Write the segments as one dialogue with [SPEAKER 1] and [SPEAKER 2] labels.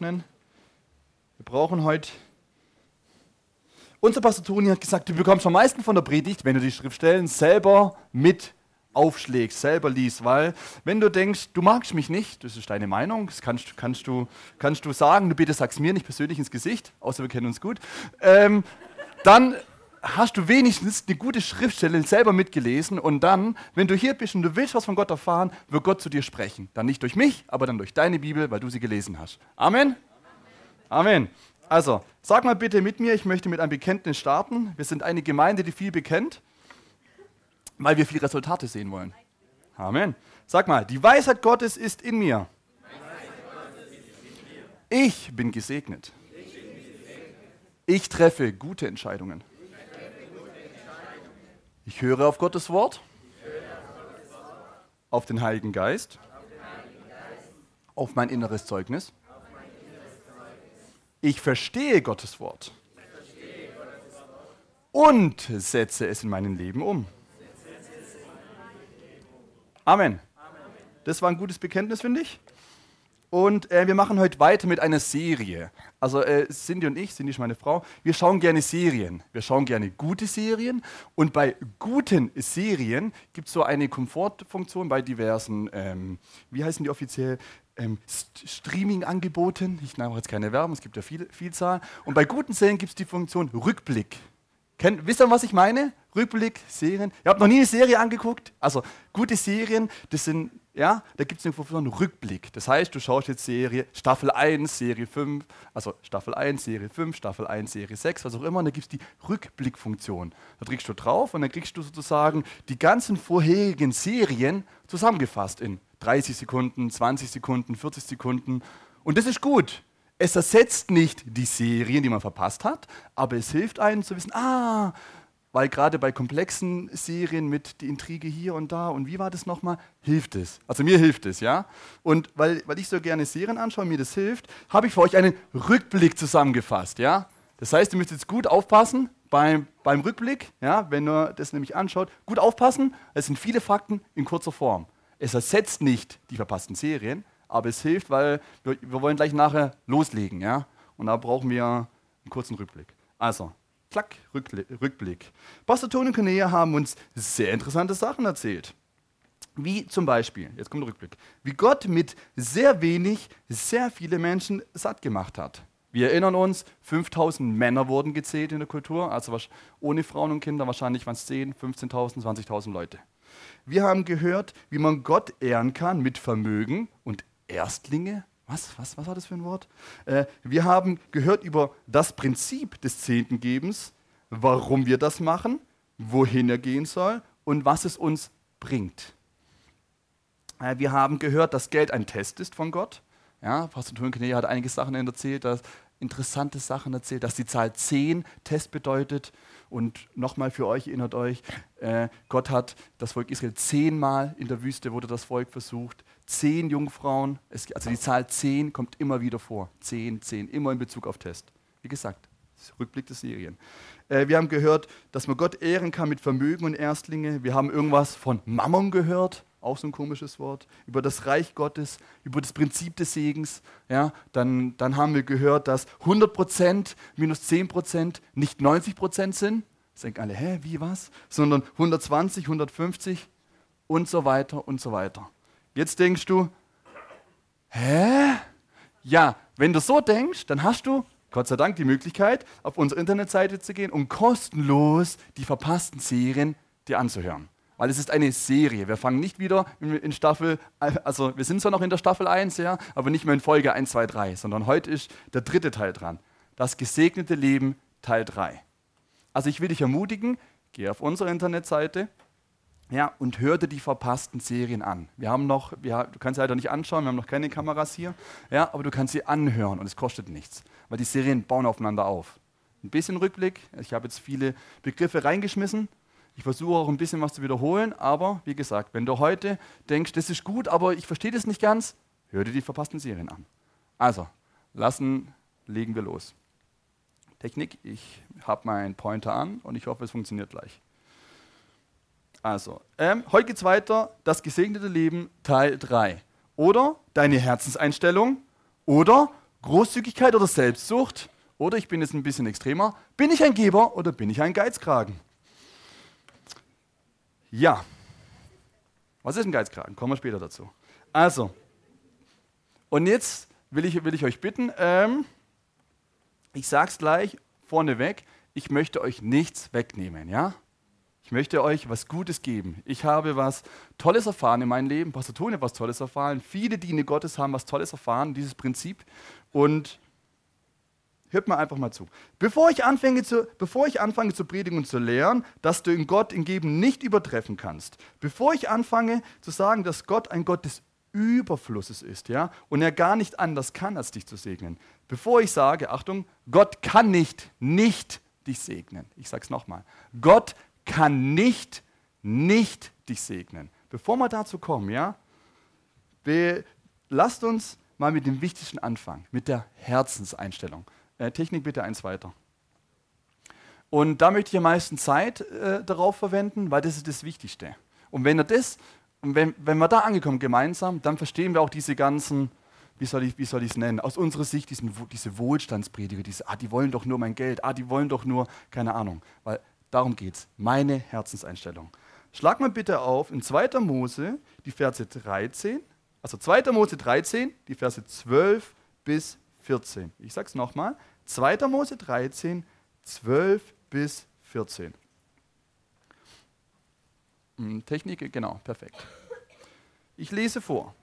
[SPEAKER 1] Wir brauchen heute. Unser Pastor Toni hat gesagt, du bekommst am meisten von der Predigt, wenn du die Schriftstellen selber mit aufschlägst, selber liest, weil wenn du denkst, du magst mich nicht, das ist deine Meinung, das kannst, kannst, du, kannst du sagen, du bitte sag's mir nicht persönlich ins Gesicht, außer wir kennen uns gut, ähm, dann hast du wenigstens eine gute Schriftstelle selber mitgelesen und dann, wenn du hier bist und du willst was von Gott erfahren, wird Gott zu dir sprechen. Dann nicht durch mich, aber dann durch deine Bibel, weil du sie gelesen hast. Amen? Amen. Also, sag mal bitte mit mir, ich möchte mit einem Bekenntnis starten. Wir sind eine Gemeinde, die viel bekennt, weil wir viele Resultate sehen wollen. Amen. Sag mal, die Weisheit Gottes ist in mir. Ich bin gesegnet. Ich treffe gute Entscheidungen. Ich höre auf Gottes Wort, auf den Heiligen Geist, auf mein inneres Zeugnis. Ich verstehe Gottes Wort und setze es in meinem Leben um. Amen. Das war ein gutes Bekenntnis, finde ich. Und äh, wir machen heute weiter mit einer Serie. Also äh, Cindy und ich, Cindy ist meine Frau, wir schauen gerne Serien. Wir schauen gerne gute Serien. Und bei guten Serien gibt es so eine Komfortfunktion bei diversen, ähm, wie heißen die offiziell, ähm, Streaming-Angeboten. Ich nehme jetzt keine Werbung, es gibt ja viel, Vielzahl. Und bei guten Serien gibt es die Funktion Rückblick. Kennt, wisst ihr, was ich meine? Rückblick, Serien. Ihr habt noch nie eine Serie angeguckt? Also gute Serien, das sind ja, da gibt es einen Rückblick. Das heißt, du schaust jetzt Serie Staffel 1, Serie 5, also Staffel 1, Serie 5, Staffel 1, Serie 6, was auch immer, und da gibt es die Rückblickfunktion. Da drückst du drauf und dann kriegst du sozusagen die ganzen vorherigen Serien zusammengefasst in 30 Sekunden, 20 Sekunden, 40 Sekunden. Und das ist gut. Es ersetzt nicht die Serien, die man verpasst hat, aber es hilft einem zu wissen, ah, weil gerade bei komplexen Serien mit die Intrige hier und da und wie war das nochmal, hilft es. Also mir hilft es, ja. Und weil, weil ich so gerne Serien anschaue, mir das hilft, habe ich für euch einen Rückblick zusammengefasst, ja. Das heißt, ihr müsst jetzt gut aufpassen beim, beim Rückblick, ja, wenn ihr das nämlich anschaut, gut aufpassen, es sind viele Fakten in kurzer Form. Es ersetzt nicht die verpassten Serien, aber es hilft, weil wir, wir wollen gleich nachher loslegen, ja. Und da brauchen wir einen kurzen Rückblick. Also, Klack, Rückblick. Pastor Tony und Cornelia haben uns sehr interessante Sachen erzählt. Wie zum Beispiel, jetzt kommt der Rückblick, wie Gott mit sehr wenig sehr viele Menschen satt gemacht hat. Wir erinnern uns, 5000 Männer wurden gezählt in der Kultur, also ohne Frauen und Kinder wahrscheinlich waren es 10, 15.000, 20.000 Leute. Wir haben gehört, wie man Gott ehren kann mit Vermögen und Erstlinge was, was, was war das für ein Wort? Äh, wir haben gehört über das Prinzip des Zehntengebens, warum wir das machen, wohin er gehen soll und was es uns bringt. Äh, wir haben gehört, dass Geld ein Test ist von Gott. Ja, Pastor Thunkeneer hat einige Sachen erzählt, dass, interessante Sachen erzählt, dass die Zahl 10 Test bedeutet. Und nochmal für euch, erinnert euch, äh, Gott hat das Volk Israel zehnmal in der Wüste, wurde das Volk versucht zehn Jungfrauen, es, also die Zahl zehn kommt immer wieder vor. Zehn, zehn, immer in Bezug auf Test. Wie gesagt, Rückblick des Serien. Äh, wir haben gehört, dass man Gott ehren kann mit Vermögen und Erstlinge. Wir haben irgendwas von Mammon gehört, auch so ein komisches Wort, über das Reich Gottes, über das Prinzip des Segens. Ja, dann, dann haben wir gehört, dass 100% minus 10% nicht 90% sind. Das denken alle, hä, wie was? Sondern 120, 150 und so weiter und so weiter. Jetzt denkst du, hä? Ja, wenn du so denkst, dann hast du, Gott sei Dank, die Möglichkeit, auf unsere Internetseite zu gehen und kostenlos die verpassten Serien dir anzuhören. Weil es ist eine Serie. Wir fangen nicht wieder in Staffel, also wir sind zwar noch in der Staffel 1, ja, aber nicht mehr in Folge 1, 2, 3, sondern heute ist der dritte Teil dran. Das gesegnete Leben Teil 3. Also ich will dich ermutigen, geh auf unsere Internetseite, ja, und hörte die verpassten Serien an. Wir haben noch, wir, du kannst sie leider nicht anschauen, wir haben noch keine Kameras hier, ja, aber du kannst sie anhören und es kostet nichts, weil die Serien bauen aufeinander auf. Ein bisschen Rückblick, ich habe jetzt viele Begriffe reingeschmissen, ich versuche auch ein bisschen was zu wiederholen, aber wie gesagt, wenn du heute denkst, das ist gut, aber ich verstehe das nicht ganz, hör dir die verpassten Serien an. Also, lassen, legen wir los. Technik, ich habe meinen Pointer an und ich hoffe, es funktioniert gleich. Also, ähm, heute es weiter, das gesegnete Leben Teil 3. Oder deine Herzenseinstellung oder Großzügigkeit oder Selbstsucht? Oder ich bin jetzt ein bisschen extremer, bin ich ein Geber oder bin ich ein Geizkragen? Ja. Was ist ein Geizkragen? Kommen wir später dazu. Also, und jetzt will ich, will ich euch bitten, ähm, ich sage es gleich vorneweg, ich möchte euch nichts wegnehmen, ja? Ich möchte euch was Gutes geben. Ich habe was Tolles erfahren in meinem Leben. Pastor Tone was Tolles erfahren. Viele Diener Gottes haben was Tolles erfahren, dieses Prinzip. Und hört mal einfach mal zu. Bevor ich, anfange zu, bevor ich anfange zu predigen und zu lehren, dass du in Gott in Geben nicht übertreffen kannst, bevor ich anfange zu sagen, dass Gott ein Gott des Überflusses ist, ja, und er gar nicht anders kann, als dich zu segnen. Bevor ich sage, Achtung, Gott kann nicht, nicht dich segnen. Ich sage es nochmal. Gott kann nicht, nicht dich segnen. Bevor wir dazu kommen, ja, lasst uns mal mit dem Wichtigsten anfangen, mit der Herzenseinstellung. Äh, Technik bitte eins weiter. Und da möchte ich am meisten Zeit äh, darauf verwenden, weil das ist das Wichtigste. Und wenn das wenn, wenn wir da angekommen gemeinsam, dann verstehen wir auch diese ganzen, wie soll ich es nennen, aus unserer Sicht diesen, diese Wohlstandsprediger, diese, ah, die wollen doch nur mein Geld, ah, die wollen doch nur, keine Ahnung. Weil darum geht es, meine Herzenseinstellung. Schlag mal bitte auf in 2. Mose die Verse 13, also 2. Mose 13, die Verse 12 bis 14. Ich sage es nochmal, 2. Mose 13, 12 bis 14. Hm, Technik, genau, perfekt. Ich lese vor.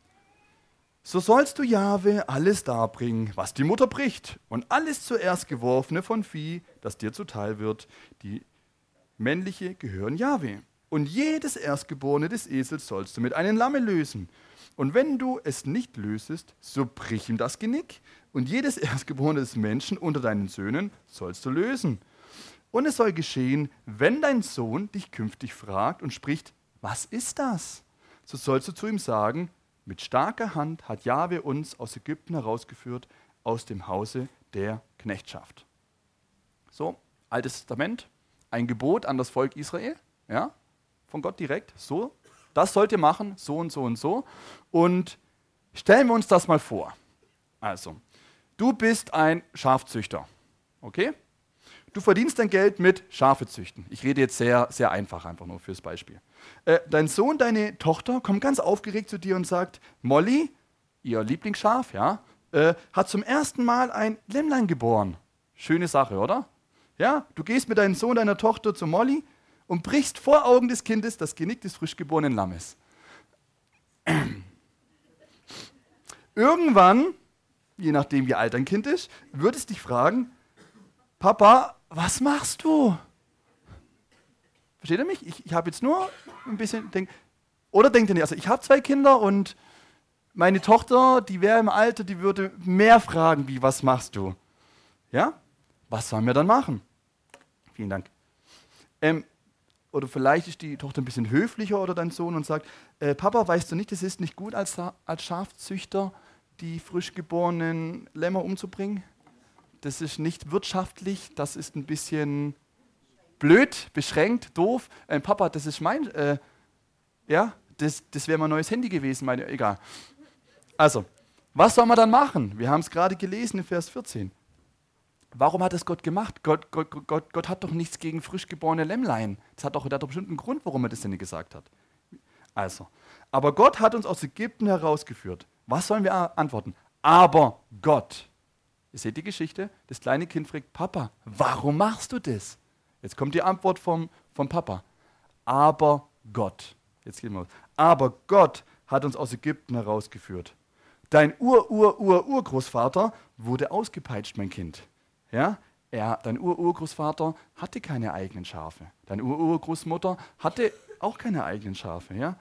[SPEAKER 1] So sollst du Jahwe alles darbringen, was die Mutter bricht, und alles zuerst geworfene von Vieh, das dir zuteil wird. Die männliche gehören Jahwe. Und jedes Erstgeborene des Esels sollst du mit einem Lamme lösen. Und wenn du es nicht lösest, so brich ihm das Genick. Und jedes Erstgeborene des Menschen unter deinen Söhnen sollst du lösen. Und es soll geschehen, wenn dein Sohn dich künftig fragt und spricht, was ist das? So sollst du zu ihm sagen, mit starker Hand hat Jahwe uns aus Ägypten herausgeführt, aus dem Hause der Knechtschaft. So, Altes Testament, ein Gebot an das Volk Israel, ja, von Gott direkt, so, das sollt ihr machen, so und so und so. Und stellen wir uns das mal vor. Also, du bist ein Schafzüchter, okay? Du verdienst dein Geld mit Schafe züchten. Ich rede jetzt sehr, sehr einfach, einfach nur fürs Beispiel. Äh, dein Sohn, deine Tochter kommt ganz aufgeregt zu dir und sagt: Molly, ihr Lieblingsschaf, ja, äh, hat zum ersten Mal ein Lämmlein geboren. Schöne Sache, oder? Ja, du gehst mit deinem Sohn, deiner Tochter zu Molly und brichst vor Augen des Kindes das Genick des frisch geborenen Lammes. Irgendwann, je nachdem wie alt dein Kind ist, wird es dich fragen, Papa, was machst du? Versteht ihr mich? Ich, ich habe jetzt nur ein bisschen. Denk, oder denkt ihr nicht? Also, ich habe zwei Kinder und meine Tochter, die wäre im Alter, die würde mehr fragen, wie: Was machst du? Ja? Was sollen wir dann machen? Vielen Dank. Ähm, oder vielleicht ist die Tochter ein bisschen höflicher oder dein Sohn und sagt: äh, Papa, weißt du nicht, es ist nicht gut, als, als Schafzüchter die frisch geborenen Lämmer umzubringen? das ist nicht wirtschaftlich, das ist ein bisschen blöd, beschränkt, doof. Äh, Papa, das ist mein, äh, ja, das, das wäre mein neues Handy gewesen, meine, egal. Also, was soll man dann machen? Wir haben es gerade gelesen in Vers 14. Warum hat es Gott gemacht? Gott, Gott, Gott, Gott hat doch nichts gegen frisch geborene Lämmlein. Das hat doch, der hat doch bestimmt einen Grund, warum er das denn nicht gesagt hat. Also, aber Gott hat uns aus Ägypten herausgeführt. Was sollen wir antworten? Aber Gott. Ihr seht die Geschichte, das kleine Kind fragt, Papa, warum machst du das? Jetzt kommt die Antwort vom, vom Papa. Aber Gott. Jetzt geht mal. Aber Gott hat uns aus Ägypten herausgeführt. Dein Ur-Ur-Ur-Urgroßvater wurde ausgepeitscht, mein Kind. Ja? Er, dein Ur-Urgroßvater hatte keine eigenen Schafe. Deine Ur-Urgroßmutter hatte auch keine eigenen Schafe. Ja?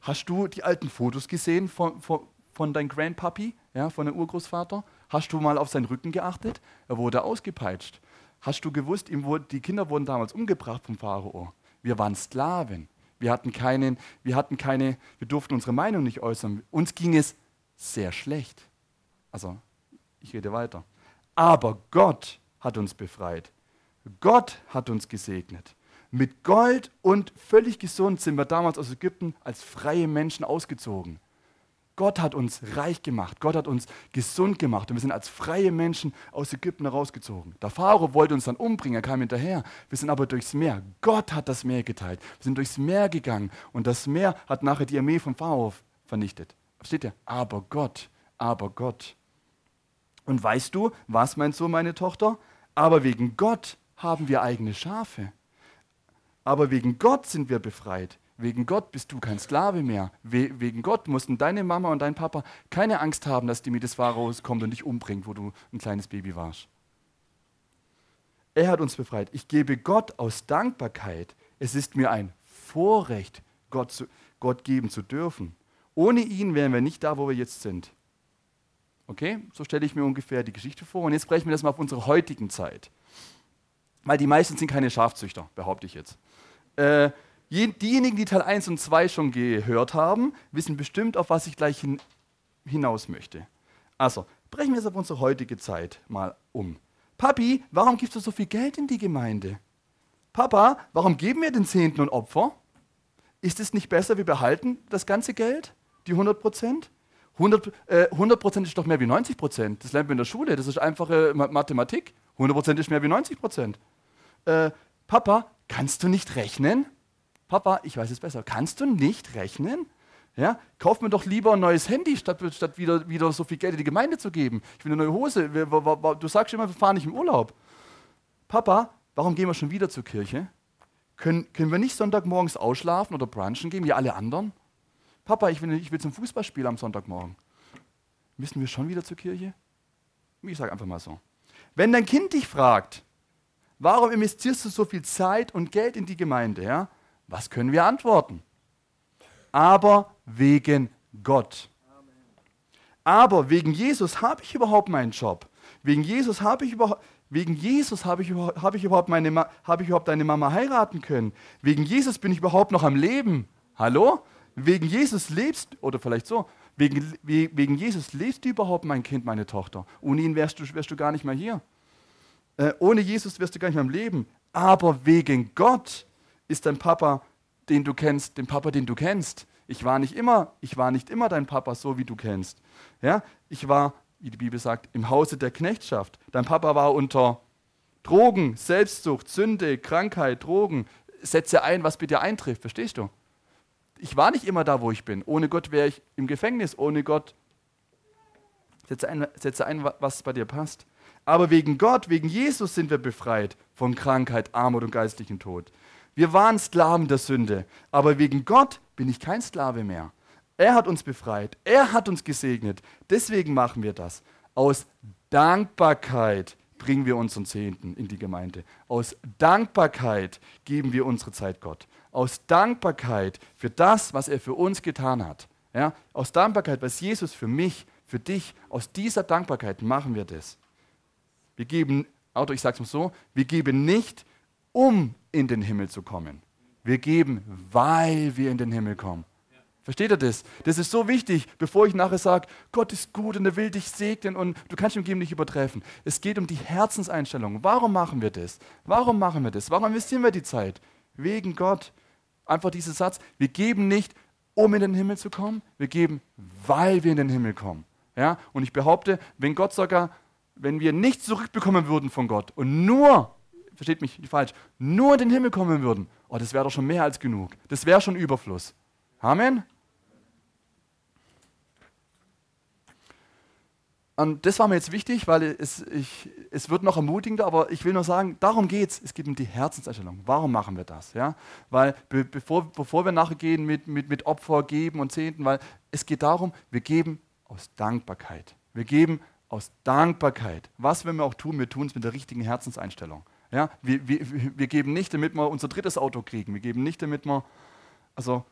[SPEAKER 1] Hast du die alten Fotos gesehen von, von, von deinem Grandpapi, ja, von deinem Urgroßvater? Hast du mal auf seinen Rücken geachtet? Er wurde ausgepeitscht. Hast du gewusst, ihm wurde, die Kinder wurden damals umgebracht vom Pharao. Wir waren Sklaven. Wir hatten, keinen, wir hatten keine, wir durften unsere Meinung nicht äußern. Uns ging es sehr schlecht. Also, ich rede weiter. Aber Gott hat uns befreit. Gott hat uns gesegnet. Mit Gold und völlig gesund sind wir damals aus Ägypten als freie Menschen ausgezogen. Gott hat uns reich gemacht. Gott hat uns gesund gemacht. Und wir sind als freie Menschen aus Ägypten herausgezogen. Der Pharao wollte uns dann umbringen, er kam hinterher. Wir sind aber durchs Meer. Gott hat das Meer geteilt. Wir sind durchs Meer gegangen. Und das Meer hat nachher die Armee vom Pharao vernichtet. Versteht ihr? Aber Gott, aber Gott. Und weißt du, was meinst du, meine Tochter? Aber wegen Gott haben wir eigene Schafe. Aber wegen Gott sind wir befreit. Wegen Gott bist du kein Sklave mehr. We wegen Gott mussten deine Mama und dein Papa keine Angst haben, dass die mit des Pharaos kommt und dich umbringt, wo du ein kleines Baby warst. Er hat uns befreit. Ich gebe Gott aus Dankbarkeit. Es ist mir ein Vorrecht, Gott, zu, Gott geben zu dürfen. Ohne ihn wären wir nicht da, wo wir jetzt sind. Okay, so stelle ich mir ungefähr die Geschichte vor. Und jetzt brechen wir das mal auf unsere heutigen Zeit. Weil die meisten sind keine Schafzüchter, behaupte ich jetzt. Äh, diejenigen, die Teil 1 und 2 schon gehört haben, wissen bestimmt, auf was ich gleich hin, hinaus möchte. Also, brechen wir es auf unsere heutige Zeit mal um. Papi, warum gibst du so viel Geld in die Gemeinde? Papa, warum geben wir den Zehnten und Opfer? Ist es nicht besser, wir behalten das ganze Geld, die 100 Prozent? 100, äh, 100 ist doch mehr wie 90 Prozent. Das lernt man in der Schule, das ist einfache Mathematik. 100 Prozent ist mehr wie 90 Prozent. Äh, Papa, kannst du nicht rechnen? Papa, ich weiß es besser. Kannst du nicht rechnen? Ja, kauf mir doch lieber ein neues Handy, statt, statt wieder, wieder so viel Geld in die Gemeinde zu geben. Ich will eine neue Hose. Du sagst immer, wir fahren nicht im Urlaub. Papa, warum gehen wir schon wieder zur Kirche? Können, können wir nicht Sonntagmorgens ausschlafen oder brunchen gehen, wie alle anderen? Papa, ich will, ich will zum Fußballspiel am Sonntagmorgen. Müssen wir schon wieder zur Kirche? Ich sage einfach mal so. Wenn dein Kind dich fragt, warum investierst du so viel Zeit und Geld in die Gemeinde, ja? was können wir antworten? Aber wegen Gott. Aber wegen Jesus habe ich überhaupt meinen Job. Wegen Jesus habe ich überhaupt Wegen Jesus habe ich, hab ich, hab ich überhaupt deine Mama heiraten können. Wegen Jesus bin ich überhaupt noch am Leben. Hallo? Wegen Jesus lebst, oder vielleicht so, wegen, wegen Jesus lebst du überhaupt, mein Kind, meine Tochter. Ohne ihn wärst du, wärst du gar nicht mehr hier. Äh, ohne Jesus wärst du gar nicht mehr am Leben. Aber wegen Gott ist dein Papa, den du kennst, den Papa, den du kennst. Ich war nicht immer, ich war nicht immer dein Papa, so wie du kennst. Ja? Ich war, wie die Bibel sagt, im Hause der Knechtschaft. Dein Papa war unter Drogen, Selbstsucht, Sünde, Krankheit, Drogen. Setze ein, was bei dir eintrifft, verstehst du? Ich war nicht immer da, wo ich bin. Ohne Gott wäre ich im Gefängnis. Ohne Gott setze ein, setze ein, was bei dir passt. Aber wegen Gott, wegen Jesus sind wir befreit von Krankheit, Armut und geistlichen Tod. Wir waren Sklaven der Sünde, aber wegen Gott bin ich kein Sklave mehr. Er hat uns befreit, er hat uns gesegnet. Deswegen machen wir das. Aus Dankbarkeit bringen wir unseren Zehnten in die Gemeinde. Aus Dankbarkeit geben wir unsere Zeit Gott aus Dankbarkeit für das, was er für uns getan hat. Ja, aus Dankbarkeit, was Jesus für mich, für dich, aus dieser Dankbarkeit machen wir das. Wir geben, Auto, ich sage es mal so, wir geben nicht, um in den Himmel zu kommen. Wir geben, weil wir in den Himmel kommen. Versteht ihr das? Das ist so wichtig, bevor ich nachher sage, Gott ist gut und er will dich segnen und du kannst ihm Geben nicht übertreffen. Es geht um die Herzenseinstellung. Warum machen wir das? Warum machen wir das? Warum investieren wir die Zeit? Wegen Gott. Einfach dieser Satz, wir geben nicht, um in den Himmel zu kommen, wir geben, weil wir in den Himmel kommen. Ja? Und ich behaupte, wenn Gott sogar, wenn wir nichts zurückbekommen würden von Gott und nur, versteht mich nicht falsch, nur in den Himmel kommen würden, oh, das wäre doch schon mehr als genug. Das wäre schon Überfluss. Amen. Und das war mir jetzt wichtig, weil es, ich, es wird noch ermutigender, aber ich will nur sagen, darum geht es. Es geht um die Herzenserstellung. Warum machen wir das? Ja? Weil be, bevor, bevor wir nachher gehen mit, mit, mit Opfer geben und Zehnten, weil es geht darum, wir geben aus Dankbarkeit. Wir geben aus Dankbarkeit. Was wir auch tun, wir tun es mit der richtigen Herzenseinstellung. Ja? Wir, wir, wir geben nicht, damit wir unser drittes Auto kriegen. Wir geben nicht, damit wir, also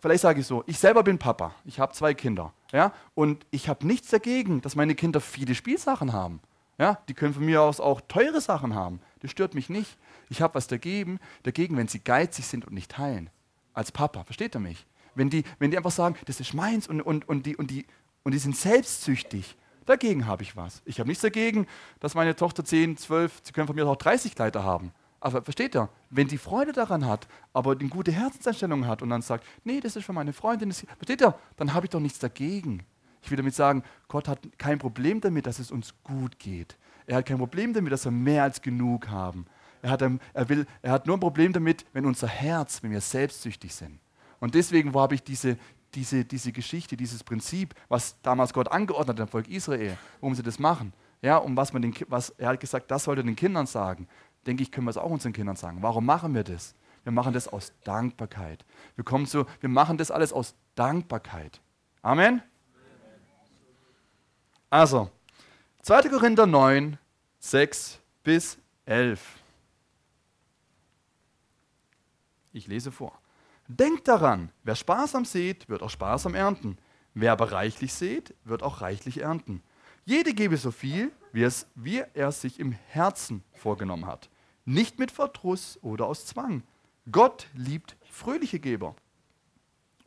[SPEAKER 1] vielleicht sage ich so, ich selber bin Papa, ich habe zwei Kinder. Ja? Und ich habe nichts dagegen, dass meine Kinder viele Spielsachen haben. Ja? Die können von mir aus auch teure Sachen haben. Das stört mich nicht. Ich habe was dagegen, dagegen, wenn sie geizig sind und nicht teilen. Als Papa, versteht er mich? Wenn die, wenn die einfach sagen, das ist meins und, und, und, die, und, die, und die sind selbstsüchtig, dagegen habe ich was. Ich habe nichts dagegen, dass meine Tochter 10, 12, sie können von mir auch 30 Kleider haben. Aber versteht ihr, wenn die Freude daran hat, aber eine gute Herzenseinstellung hat und dann sagt, nee, das ist für meine Freundin, versteht ihr, dann habe ich doch nichts dagegen. Ich will damit sagen, Gott hat kein Problem damit, dass es uns gut geht. Er hat kein Problem damit, dass wir mehr als genug haben. Er hat, er, will, er hat nur ein Problem damit, wenn unser Herz, wenn wir selbstsüchtig sind. Und deswegen habe ich diese, diese, diese Geschichte, dieses Prinzip, was damals Gott angeordnet hat, dem Volk Israel, warum sie das machen. Ja, um was man den, was, er hat gesagt, das sollte den Kindern sagen. Denke ich, können wir es auch unseren Kindern sagen. Warum machen wir das? Wir machen das aus Dankbarkeit. Wir kommen zu, wir machen das alles aus Dankbarkeit. Amen. Also, 2. Korinther 9, 6 bis 11. Ich lese vor. Denkt daran, wer sparsam sät, wird auch sparsam ernten. Wer aber reichlich sät, wird auch reichlich ernten. Jede gebe so viel, wie, es, wie er sich im Herzen vorgenommen hat. Nicht mit Verdruss oder aus Zwang. Gott liebt fröhliche Geber.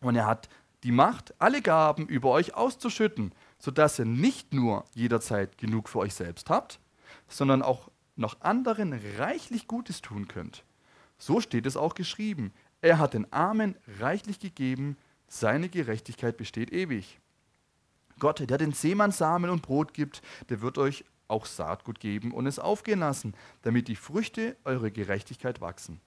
[SPEAKER 1] Und er hat die Macht, alle Gaben über euch auszuschütten, sodass ihr nicht nur jederzeit genug für euch selbst habt, sondern auch noch anderen reichlich Gutes tun könnt. So steht es auch geschrieben. Er hat den Armen reichlich gegeben, seine Gerechtigkeit besteht ewig. Gott, der den Seemann Samen und Brot gibt, der wird euch auch Saatgut geben und es aufgehen lassen, damit die Früchte eurer Gerechtigkeit wachsen.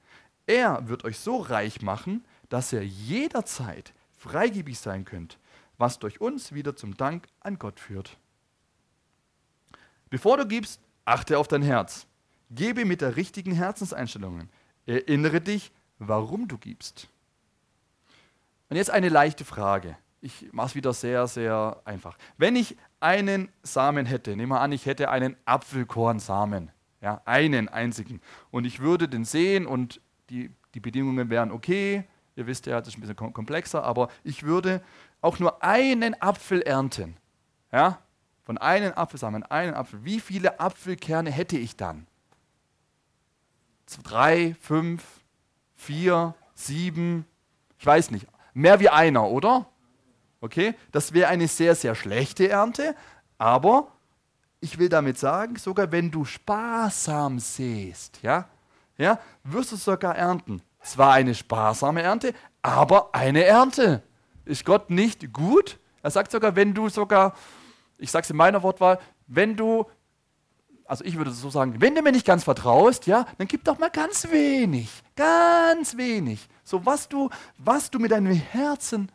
[SPEAKER 1] Er wird euch so reich machen, dass ihr jederzeit freigebig sein könnt, was durch uns wieder zum Dank an Gott führt. Bevor du gibst, achte auf dein Herz. Gebe mit der richtigen Herzenseinstellung. Erinnere dich, warum du gibst. Und jetzt eine leichte Frage. Ich mache es wieder sehr, sehr einfach. Wenn ich einen Samen hätte, nehmen wir an, ich hätte einen Apfelkornsamen, ja, einen einzigen, und ich würde den sehen und die, die Bedingungen wären okay, ihr wisst ja, das ist ein bisschen komplexer, aber ich würde auch nur einen Apfel ernten. Ja? Von einem Apfelsamen, einen Apfel. Wie viele Apfelkerne hätte ich dann? Drei, fünf, vier, sieben, ich weiß nicht. Mehr wie einer, oder? Okay, das wäre eine sehr, sehr schlechte Ernte, aber ich will damit sagen, sogar wenn du sparsam säst, ja, ja, wirst du sogar ernten. Zwar eine sparsame Ernte, aber eine Ernte. Ist Gott nicht gut? Er sagt sogar, wenn du sogar, ich sage es in meiner Wortwahl, wenn du also ich würde so sagen, wenn du mir nicht ganz vertraust, ja, dann gib doch mal ganz wenig, ganz wenig. So was du, was du mit deinem Herzen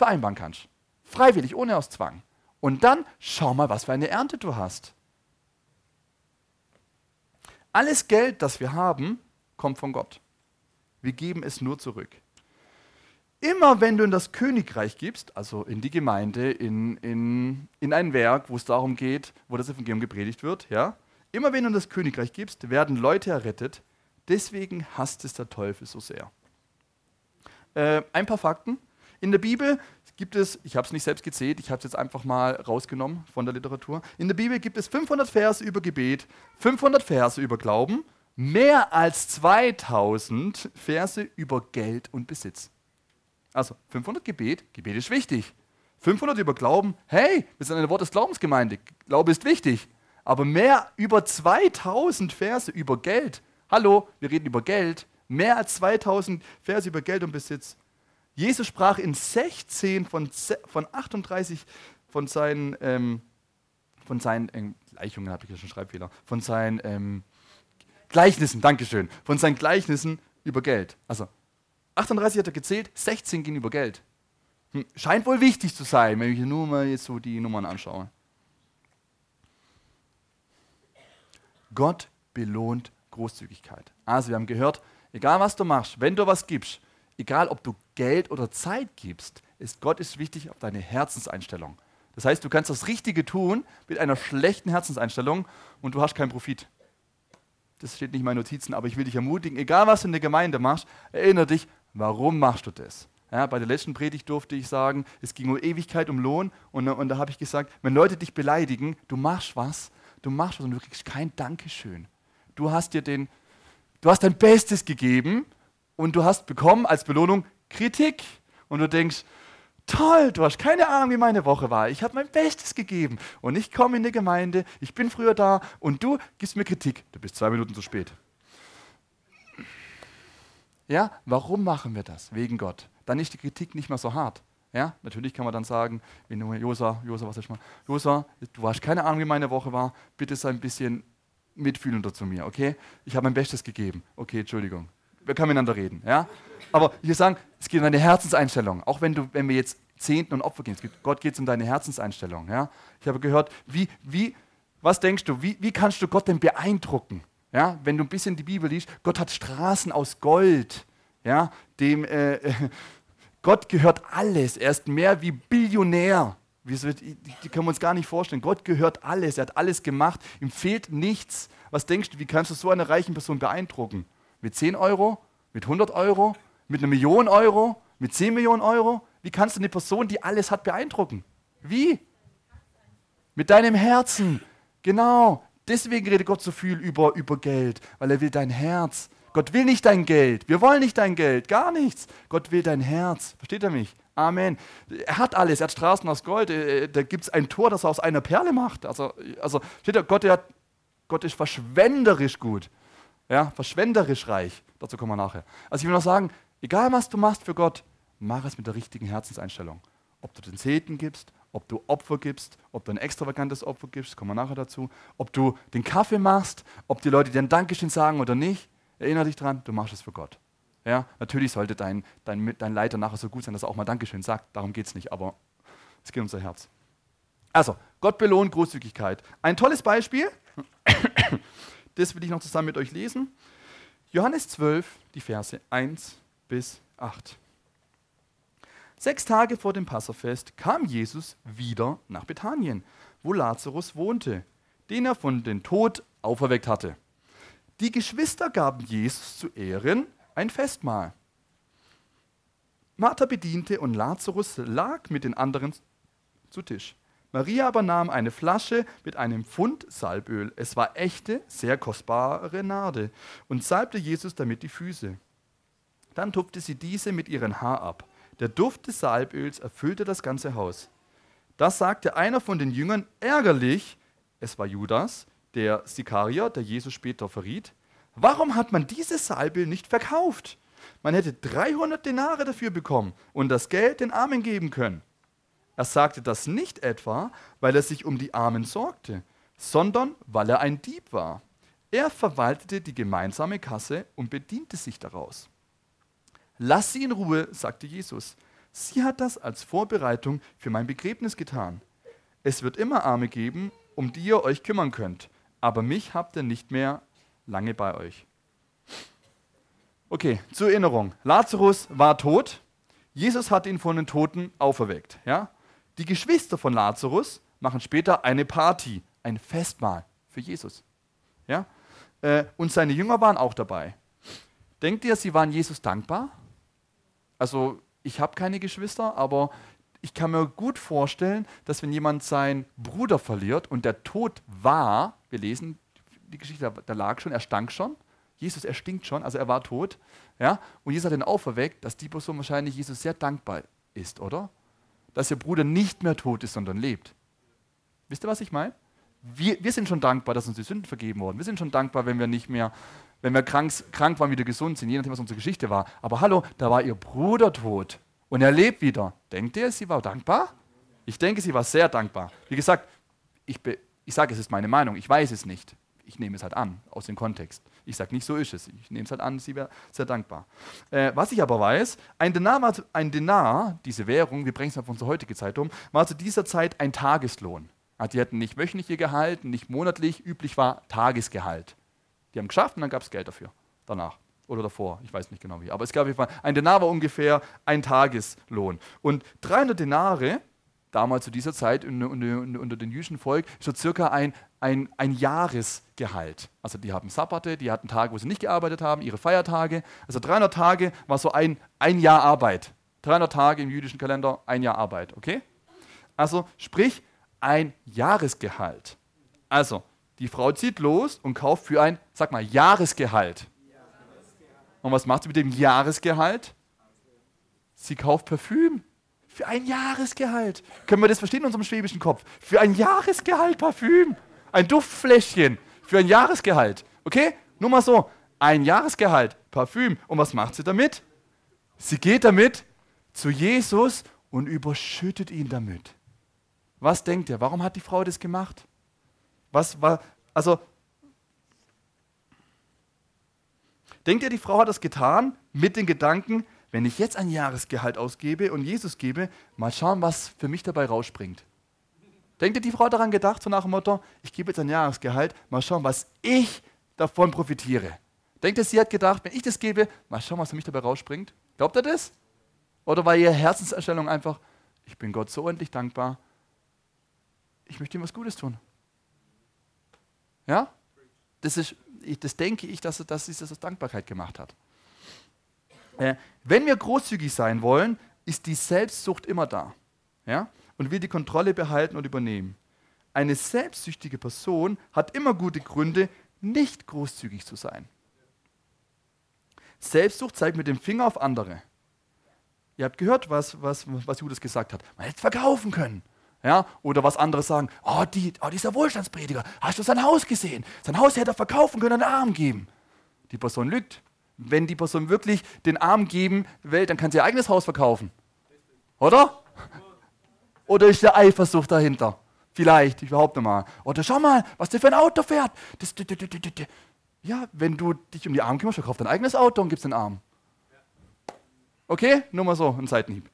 [SPEAKER 1] vereinbaren kannst. Freiwillig, ohne aus Zwang. Und dann schau mal, was für eine Ernte du hast. Alles Geld, das wir haben, kommt von Gott. Wir geben es nur zurück. Immer wenn du in das Königreich gibst, also in die Gemeinde, in, in, in ein Werk, wo es darum geht, wo das Evangelium gepredigt wird, ja, immer wenn du in das Königreich gibst, werden Leute errettet. Deswegen hasst es der Teufel so sehr. Äh, ein paar Fakten. In der Bibel gibt es, ich habe es nicht selbst gezählt, ich habe es jetzt einfach mal rausgenommen von der Literatur. In der Bibel gibt es 500 Verse über Gebet, 500 Verse über Glauben, mehr als 2000 Verse über Geld und Besitz. Also 500 Gebet, Gebet ist wichtig. 500 über Glauben, hey, wir sind eine Wort des Glaubensgemeinde, Glaube ist wichtig. Aber mehr über 2000 Verse über Geld. Hallo, wir reden über Geld. Mehr als 2000 Verse über Geld und Besitz. Jesus sprach in 16 von, von 38 von seinen, ähm, von seinen ähm, Gleichungen, habe ich schon Schreibfehler, von seinen ähm, Gleichnissen, Dankeschön, von seinen Gleichnissen über Geld. Also 38 hat er gezählt, 16 gehen über Geld. Hm, scheint wohl wichtig zu sein, wenn ich nur mal jetzt so die Nummern anschaue. Gott belohnt Großzügigkeit. Also wir haben gehört, egal was du machst, wenn du was gibst, egal ob du Geld oder Zeit gibst, ist Gott ist wichtig auf deine Herzenseinstellung. Das heißt, du kannst das Richtige tun mit einer schlechten Herzenseinstellung und du hast keinen Profit das steht nicht in meinen Notizen, aber ich will dich ermutigen, egal was du in der Gemeinde machst, erinnere dich, warum machst du das? Ja, bei der letzten Predigt durfte ich sagen, es ging um Ewigkeit, um Lohn. Und, und da habe ich gesagt, wenn Leute dich beleidigen, du machst was, du machst was und du kriegst kein Dankeschön. Du hast dir den, du hast dein Bestes gegeben und du hast bekommen als Belohnung Kritik. Und du denkst, toll, du hast keine Ahnung, wie meine Woche war. Ich habe mein Bestes gegeben und ich komme in die Gemeinde, ich bin früher da und du gibst mir Kritik. Du bist zwei Minuten zu spät. Ja, warum machen wir das? Wegen Gott. Dann ist die Kritik nicht mehr so hart. Ja, natürlich kann man dann sagen, wenn Josa, Josa, was ist mal? Josa, du hast keine Ahnung, wie meine Woche war, bitte sei ein bisschen mitfühlender zu mir, okay? Ich habe mein Bestes gegeben. Okay, Entschuldigung. Wir können miteinander reden, ja? Aber will sagen, es geht um deine Herzenseinstellung. Auch wenn, du, wenn wir jetzt Zehnten und Opfer gehen, geht, Gott geht es um deine Herzenseinstellung, ja? Ich habe gehört, wie, wie, was denkst du, wie, wie kannst du Gott denn beeindrucken? Ja? Wenn du ein bisschen die Bibel liest, Gott hat Straßen aus Gold, ja? Dem, äh, Gott gehört alles. Er ist mehr wie Billionär. Die können wir uns gar nicht vorstellen. Gott gehört alles. Er hat alles gemacht. Ihm fehlt nichts. Was denkst du, wie kannst du so eine reichen Person beeindrucken? Mit 10 Euro? Mit 100 Euro? Mit einer Million Euro? Mit 10 Millionen Euro? Wie kannst du eine Person, die alles hat, beeindrucken? Wie? Mit deinem Herzen. Genau. Deswegen redet Gott so viel über, über Geld, weil er will dein Herz. Gott will nicht dein Geld. Wir wollen nicht dein Geld. Gar nichts. Gott will dein Herz. Versteht er mich? Amen. Er hat alles. Er hat Straßen aus Gold. Äh, da gibt es ein Tor, das er aus einer Perle macht. Also, also steht da, Gott, Gott ist verschwenderisch gut. Ja, verschwenderisch reich. Dazu kommen wir nachher. Also ich will noch sagen, egal was du machst für Gott, mach es mit der richtigen Herzenseinstellung. Ob du den Zehnten gibst, ob du Opfer gibst, ob du ein extravagantes Opfer gibst, kommen wir nachher dazu, ob du den Kaffee machst, ob die Leute dir ein Dankeschön sagen oder nicht. Erinnere dich dran, du machst es für Gott. Ja, natürlich sollte dein, dein, dein Leiter nachher so gut sein, dass er auch mal Dankeschön sagt. Darum geht es nicht, aber es geht um unser Herz. Also, Gott belohnt Großzügigkeit. Ein tolles Beispiel, das will ich noch zusammen mit euch lesen. Johannes 12, die Verse 1 bis 8. Sechs Tage vor dem Passafest kam Jesus wieder nach Bethanien, wo Lazarus wohnte, den er von den Tod auferweckt hatte. Die Geschwister gaben Jesus zu Ehren ein Festmahl. Martha bediente und Lazarus lag mit den anderen zu Tisch. Maria aber nahm eine Flasche mit einem Pfund Salböl, es war echte, sehr kostbare Narde, und salbte Jesus damit die Füße. Dann tupfte sie diese mit ihrem Haar ab. Der Duft des Salböls erfüllte das ganze Haus. Das sagte einer von den Jüngern ärgerlich, es war Judas, der Sikarier, der Jesus später verriet, warum hat man dieses Salbe nicht verkauft? Man hätte 300 Denare dafür bekommen und das Geld den Armen geben können. Er sagte das nicht etwa, weil er sich um die Armen sorgte, sondern weil er ein Dieb war. Er verwaltete die gemeinsame Kasse und bediente sich daraus. Lass sie in Ruhe, sagte Jesus. Sie hat das als Vorbereitung für mein Begräbnis getan. Es wird immer Arme geben, um die ihr euch kümmern könnt aber mich habt ihr nicht mehr lange bei euch. Okay, zur Erinnerung. Lazarus war tot. Jesus hat ihn von den Toten auferweckt. Ja? Die Geschwister von Lazarus machen später eine Party, ein Festmahl für Jesus. Ja? Äh, und seine Jünger waren auch dabei. Denkt ihr, sie waren Jesus dankbar? Also, ich habe keine Geschwister, aber ich kann mir gut vorstellen, dass wenn jemand seinen Bruder verliert und der tot war, wir lesen die Geschichte, da lag schon, er stank schon, Jesus erstinkt schon, also er war tot, ja, und Jesus hat ihn auferweckt, dass die Person wahrscheinlich Jesus sehr dankbar ist, oder? Dass ihr Bruder nicht mehr tot ist, sondern lebt. Wisst ihr, was ich meine? Wir, wir sind schon dankbar, dass uns die Sünden vergeben wurden. Wir sind schon dankbar, wenn wir nicht mehr, wenn wir krank, krank waren, wieder gesund sind, je nachdem, was unsere Geschichte war. Aber hallo, da war ihr Bruder tot und er lebt wieder. Denkt ihr, sie war dankbar? Ich denke, sie war sehr dankbar. Wie gesagt, ich, ich sage, es ist meine Meinung, ich weiß es nicht. Ich nehme es halt an, aus dem Kontext. Ich sage nicht, so ist es. Ich nehme es halt an, sie wäre sehr dankbar. Äh, was ich aber weiß, ein Denar, ein Denar, diese Währung, wir bringen es auf unsere heutige Zeit um, war zu dieser Zeit ein Tageslohn. Also die hatten nicht wöchentlich ihr Gehalt, nicht monatlich, üblich war Tagesgehalt. Die haben geschafft und dann gab es Geld dafür, danach oder davor, ich weiß nicht genau wie. Aber es gab ein Denar war ungefähr ein Tageslohn. Und 300 Denare, damals zu dieser Zeit unter, dem jüdischen Volk, so circa ein, ein, ein Jahresgehalt. Also die haben Sabbate, die hatten Tage, wo sie nicht gearbeitet haben, ihre Feiertage. Also 300 Tage war so ein, ein Jahr Arbeit. 300 Tage im jüdischen Kalender, ein Jahr Arbeit, okay? Also sprich ein Jahresgehalt. Also, die Frau zieht los und kauft für ein, sag mal, Jahresgehalt. Und was macht sie mit dem Jahresgehalt? Sie kauft Parfüm. Für ein Jahresgehalt. Können wir das verstehen in unserem schwäbischen Kopf? Für ein Jahresgehalt Parfüm. Ein Duftfläschchen. Für ein Jahresgehalt. Okay? Nur mal so. Ein Jahresgehalt. Parfüm. Und was macht sie damit? Sie geht damit zu Jesus und überschüttet ihn damit. Was denkt ihr? Warum hat die Frau das gemacht? Was war, also, denkt ihr, die Frau hat das getan mit den Gedanken, wenn ich jetzt ein Jahresgehalt ausgebe und Jesus gebe, mal schauen, was für mich dabei rausspringt. Denkt ihr, die Frau daran gedacht, so nach dem Motto, ich gebe jetzt ein Jahresgehalt, mal schauen, was ich davon profitiere. Denkt ihr, sie hat gedacht, wenn ich das gebe, mal schauen, was für mich dabei rausspringt? Glaubt ihr das? Oder war ihre Herzenserstellung einfach, ich bin Gott so endlich dankbar, ich möchte ihm was Gutes tun? Ja? Das, ist, das denke ich, dass, dass sie das aus Dankbarkeit gemacht hat. Äh, wenn wir großzügig sein wollen, ist die Selbstsucht immer da. Ja? Und will die Kontrolle behalten und übernehmen. Eine selbstsüchtige Person hat immer gute Gründe, nicht großzügig zu sein. Selbstsucht zeigt mit dem Finger auf andere. Ihr habt gehört, was, was, was Judas gesagt hat. Man hätte verkaufen können. Ja? Oder was andere sagen, oh, die, oh, dieser Wohlstandsprediger, hast du sein Haus gesehen? Sein Haus hätte er verkaufen können, einen Arm geben. Die Person lügt. Wenn die Person wirklich den Arm geben will, dann kann sie ihr eigenes Haus verkaufen. Oder? Oder ist der Eifersucht dahinter? Vielleicht, ich behaupte mal. Oder schau mal, was der für ein Auto fährt. Das, das, das, ja, wenn du dich um die Arme kümmerst, verkauf dein eigenes Auto und gibst den Arm. Okay? Nur mal so, ein Seitenhieb.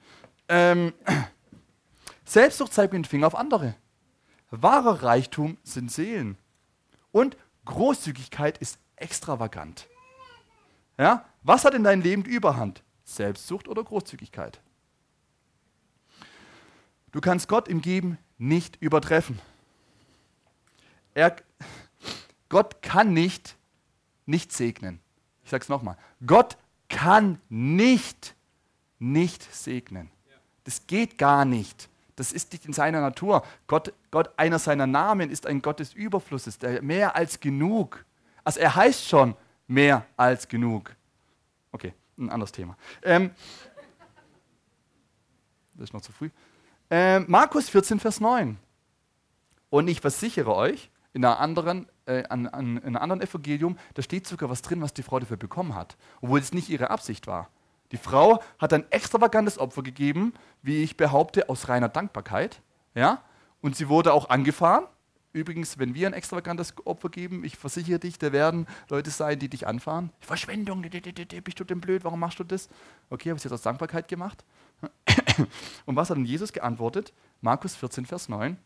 [SPEAKER 1] Ähm, Selbstsucht zeigt mit dem Finger auf andere. Wahrer Reichtum sind Seelen. Und Großzügigkeit ist extravagant. Ja? Was hat in deinem Leben die Überhand? Selbstsucht oder Großzügigkeit? Du kannst Gott im Geben nicht übertreffen. Er, Gott kann nicht nicht segnen. Ich sage es nochmal. Gott kann nicht nicht segnen. Das geht gar nicht. Das ist nicht in seiner Natur. Gott, Gott, einer seiner Namen ist ein Gott des Überflusses, der mehr als genug. Also er heißt schon mehr als genug. Okay, ein anderes Thema. Ähm, das ist noch zu früh. Ähm, Markus 14, Vers 9. Und ich versichere euch, in, einer anderen, äh, an, an, in einem anderen Evangelium, da steht sogar was drin, was die Frau dafür bekommen hat, obwohl es nicht ihre Absicht war. Die Frau hat ein extravagantes Opfer gegeben, wie ich behaupte, aus reiner Dankbarkeit. Ja? Und sie wurde auch angefahren. Übrigens, wenn wir ein extravagantes Opfer geben, ich versichere dich, da werden Leute sein, die dich anfahren. Verschwendung, bist du denn blöd, warum machst du das? Okay, habe ich jetzt aus Dankbarkeit gemacht. Und was hat denn Jesus geantwortet? Markus 14, Vers 9.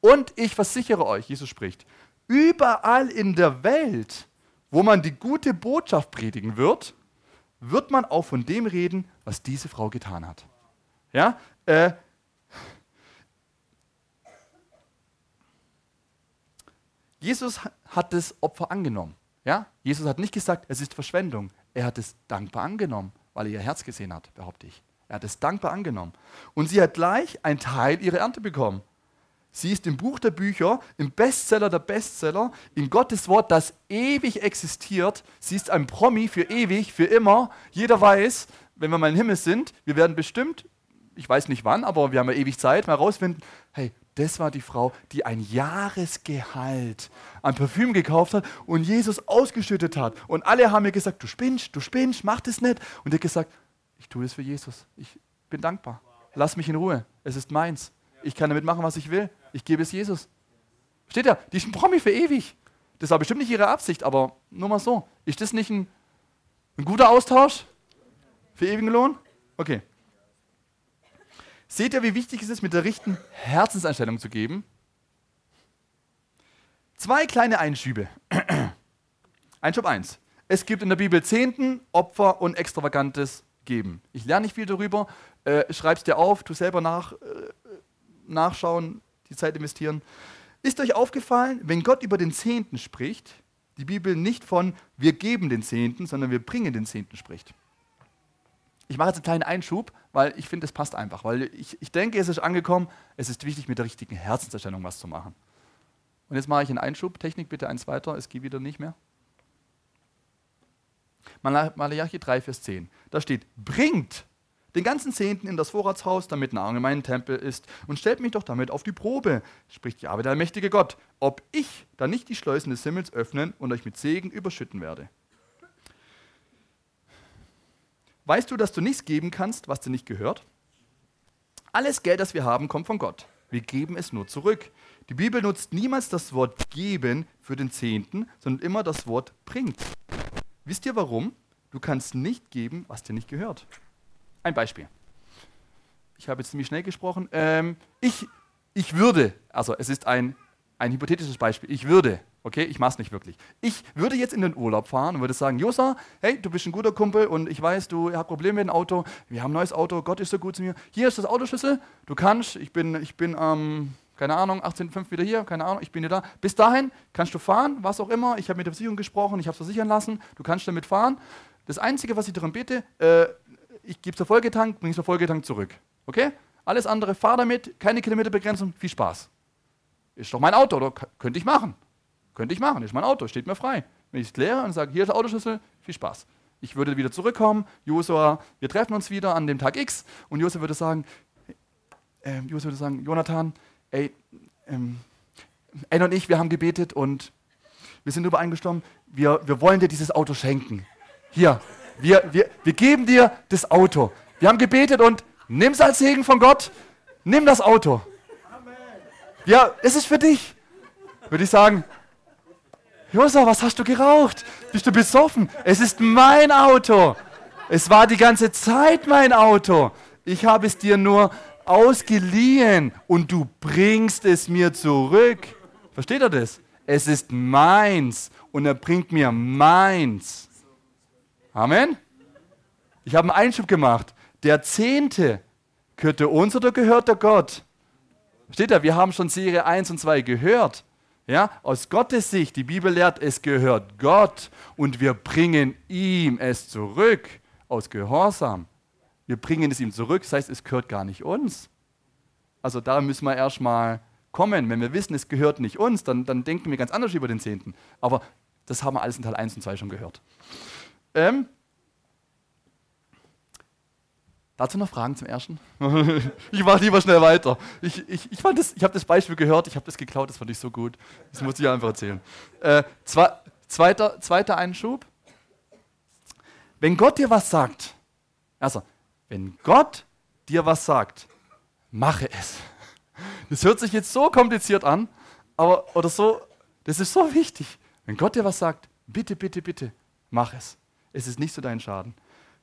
[SPEAKER 1] Und ich versichere euch, Jesus spricht, überall in der Welt, wo man die gute Botschaft predigen wird, wird man auch von dem reden, was diese Frau getan hat. Ja? Äh, Jesus hat das Opfer angenommen. Ja? Jesus hat nicht gesagt, es ist Verschwendung. Er hat es dankbar angenommen, weil er ihr Herz gesehen hat, behaupte ich. Er hat es dankbar angenommen. Und sie hat gleich einen Teil ihrer Ernte bekommen. Sie ist im Buch der Bücher, im Bestseller der Bestseller, in Gottes Wort, das ewig existiert. Sie ist ein Promi für ewig, für immer. Jeder weiß, wenn wir mal im Himmel sind, wir werden bestimmt, ich weiß nicht wann, aber wir haben ja ewig Zeit, mal rausfinden, hey, das war die Frau, die ein Jahresgehalt an Parfüm gekauft hat und Jesus ausgeschüttet hat. Und alle haben mir gesagt, du spinnst, du spinnst, mach das nicht. Und er gesagt, ich tue es für Jesus. Ich bin dankbar. Lass mich in Ruhe. Es ist meins. Ich kann damit machen, was ich will. Ich gebe es Jesus. Steht ja, die ist ein Promi für ewig. Das war bestimmt nicht ihre Absicht, aber nur mal so. Ist das nicht ein, ein guter Austausch für ewigen Lohn? Okay. Seht ihr, wie wichtig es ist, mit der richtigen Herzenseinstellung zu geben? Zwei kleine Einschübe. Einschub 1. Es gibt in der Bibel Zehnten, Opfer und extravagantes Geben. Ich lerne nicht viel darüber. Äh, es dir auf, tu selber nach, äh, nachschauen, die Zeit investieren. Ist euch aufgefallen, wenn Gott über den Zehnten spricht, die Bibel nicht von wir geben den Zehnten, sondern wir bringen den Zehnten spricht. Ich mache jetzt einen kleinen Einschub, weil ich finde, es passt einfach. Weil ich, ich denke, es ist angekommen, es ist wichtig, mit der richtigen Herzenserstellung was zu machen. Und jetzt mache ich einen Einschub. Technik bitte eins weiter, es geht wieder nicht mehr. Malachi 3, Vers 10. Da steht, bringt den ganzen Zehnten in das Vorratshaus, damit Nahrung in meinem Tempel ist, und stellt mich doch damit auf die Probe, spricht Jahwe der mächtige Gott, ob ich da nicht die Schleusen des Himmels öffnen und euch mit Segen überschütten werde. Weißt du, dass du nichts geben kannst, was dir nicht gehört? Alles Geld, das wir haben, kommt von Gott. Wir geben es nur zurück. Die Bibel nutzt niemals das Wort geben für den Zehnten, sondern immer das Wort bringt. Wisst ihr warum? Du kannst nicht geben, was dir nicht gehört. Ein Beispiel. Ich habe jetzt ziemlich schnell gesprochen. Ähm, ich, ich würde, also es ist ein, ein hypothetisches Beispiel, ich würde, okay, ich mache es nicht wirklich. Ich würde jetzt in den Urlaub fahren und würde sagen, Josa, hey, du bist ein guter Kumpel und ich weiß, du hast Probleme mit dem Auto, wir haben ein neues Auto, Gott ist so gut zu mir. Hier ist das Autoschlüssel, du kannst, ich bin, ich bin ähm, keine Ahnung, 18.05 wieder hier, keine Ahnung, ich bin wieder da. Bis dahin kannst du fahren, was auch immer. Ich habe mit der Versicherung gesprochen, ich habe es versichern lassen, du kannst damit fahren. Das Einzige, was ich darum bitte, äh, ich gebe es zur Folgetank, bringe es zur Folgetank zurück. Okay? Alles andere, fahr damit, keine Kilometerbegrenzung, viel Spaß. Ist doch mein Auto, oder? Könnte ich machen. Könnte ich machen, ist mein Auto, steht mir frei. Wenn ich es kläre und sage, hier ist der Autoschlüssel, viel Spaß. Ich würde wieder zurückkommen, Josua, wir treffen uns wieder an dem Tag X und Josua würde sagen, äh, Josua würde sagen, Jonathan, ey, ähm, Anne und ich, wir haben gebetet und wir sind übereingestimmt, wir, wir wollen dir dieses Auto schenken. Hier, wir, wir, wir geben dir das Auto. Wir haben gebetet und nimm es als Segen von Gott, nimm das Auto. Ja, es ist für dich. Würde ich sagen, Josa, was hast du geraucht? Bist du besoffen? Es ist mein Auto. Es war die ganze Zeit mein Auto. Ich habe es dir nur ausgeliehen und du bringst es mir zurück. Versteht ihr das? Es ist meins und er bringt mir meins. Amen. Ich habe einen Einschub gemacht. Der Zehnte gehört uns oder gehört der Gott? Steht da, wir haben schon Serie 1 und 2 gehört. Ja, aus Gottes Sicht, die Bibel lehrt, es gehört Gott und wir bringen ihm es zurück aus Gehorsam. Wir bringen es ihm zurück, das heißt, es gehört gar nicht uns. Also da müssen wir erstmal kommen. Wenn wir wissen, es gehört nicht uns, dann, dann denken wir ganz anders über den Zehnten. Aber das haben wir alles in Teil 1 und 2 schon gehört. Ähm, Dazu noch Fragen zum ersten? ich mache lieber schnell weiter. Ich, ich, ich, ich habe das Beispiel gehört, ich habe das geklaut, das fand ich so gut. Das muss ich einfach erzählen. Äh, zwei, zweiter, zweiter Einschub. Wenn Gott dir was sagt, also, wenn Gott dir was sagt, mache es. Das hört sich jetzt so kompliziert an, aber, oder so, das ist so wichtig. Wenn Gott dir was sagt, bitte, bitte, bitte, mach es. Es ist nicht zu deinem Schaden.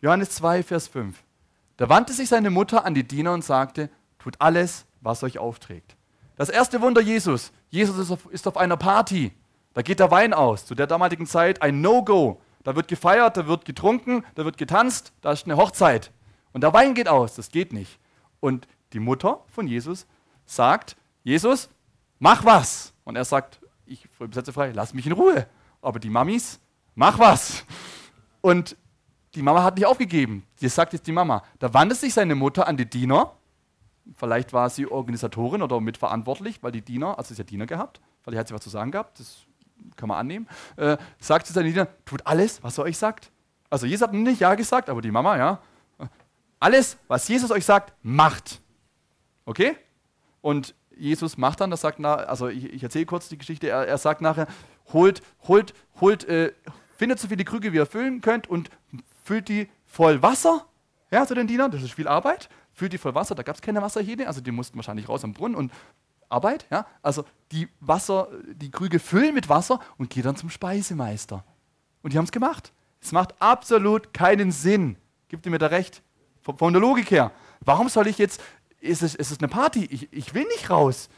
[SPEAKER 1] Johannes 2, Vers 5. Da wandte sich seine Mutter an die Diener und sagte, tut alles, was euch aufträgt. Das erste Wunder Jesus. Jesus ist auf, ist auf einer Party. Da geht der Wein aus. Zu der damaligen Zeit ein No-Go. Da wird gefeiert, da wird getrunken, da wird getanzt, da ist eine Hochzeit. Und der Wein geht aus. Das geht nicht. Und die Mutter von Jesus sagt, Jesus, mach was. Und er sagt, ich übersetze frei, lass mich in Ruhe. Aber die Mamis, mach was. Und die Mama hat nicht aufgegeben. Das sagt jetzt die Mama. Da wandte sich seine Mutter an die Diener. Vielleicht war sie Organisatorin oder mitverantwortlich, weil die Diener, also sie hat Diener gehabt, weil hat sie was zu sagen gehabt, das kann man annehmen. Äh, sagt zu seinen Dienern, tut alles, was er euch sagt. Also Jesus hat nicht Ja gesagt, aber die Mama, ja. Alles, was Jesus euch sagt, macht. Okay? Und Jesus macht dann, das sagt, na, also ich, ich erzähle kurz die Geschichte, er, er sagt nachher, holt, holt, holt, äh, findet so viele Krüge, wie ihr füllen könnt und füllt die voll Wasser, ja, zu den Dienern, das ist viel Arbeit, füllt die voll Wasser, da gab es keine Wasserhähne, also die mussten wahrscheinlich raus am Brunnen und Arbeit, ja, also die Wasser, die Krüge füllen mit Wasser und geht dann zum Speisemeister. Und die haben es gemacht. Es macht absolut keinen Sinn. Gibt ihr mir da recht? Von, von der Logik her. Warum soll ich jetzt, ist es, ist es eine Party? Ich, ich will nicht raus.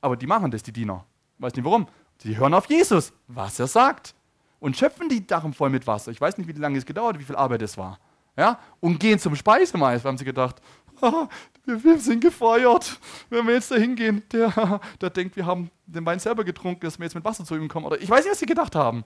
[SPEAKER 1] Aber die machen das, die Diener. Weiß nicht warum. Die hören auf Jesus, was er sagt und schöpfen die Dachen voll mit Wasser. Ich weiß nicht, wie lange es gedauert, wie viel Arbeit es war. Ja? Und gehen zum Speisemeister. haben sie gedacht, wir, sind gefeuert. Wenn wir jetzt da hingehen, der, der denkt, wir haben den Wein selber getrunken, dass wir jetzt mit Wasser zu ihm kommen. Oder ich weiß nicht, was sie gedacht haben.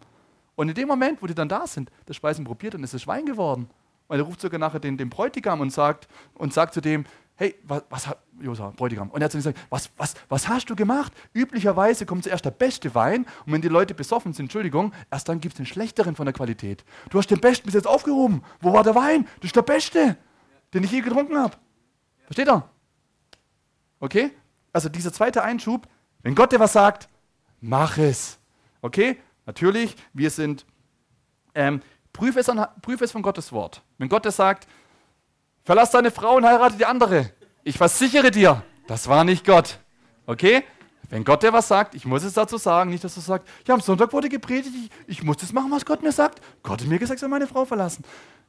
[SPEAKER 1] Und in dem Moment, wo die dann da sind, das Speisen probiert, dann ist es Wein geworden. Und er ruft sogar nachher den, den Bräutigam und sagt, und sagt zu dem, hey, was, was hat, Josa, Bräutigam, und er hat zu ihm gesagt, was, was, was hast du gemacht? Üblicherweise kommt zuerst der beste Wein und wenn die Leute besoffen sind, Entschuldigung, erst dann gibt es den schlechteren von der Qualität. Du hast den besten bis jetzt aufgehoben. Wo war der Wein? Das ist der beste, den ich je getrunken habe. Versteht er? Okay? Also dieser zweite Einschub, wenn Gott dir was sagt, mach es. Okay? Natürlich, wir sind ähm, prüfe es, an, prüfe es von Gottes Wort. Wenn Gott dir sagt, verlass deine Frau und heirate die andere. Ich versichere dir, das war nicht Gott. Okay? Wenn Gott dir was sagt, ich muss es dazu sagen, nicht, dass du sagst, ja, am Sonntag wurde gepredigt, ich, ich muss das machen, was Gott mir sagt. Gott hat mir gesagt, ich soll meine Frau verlassen.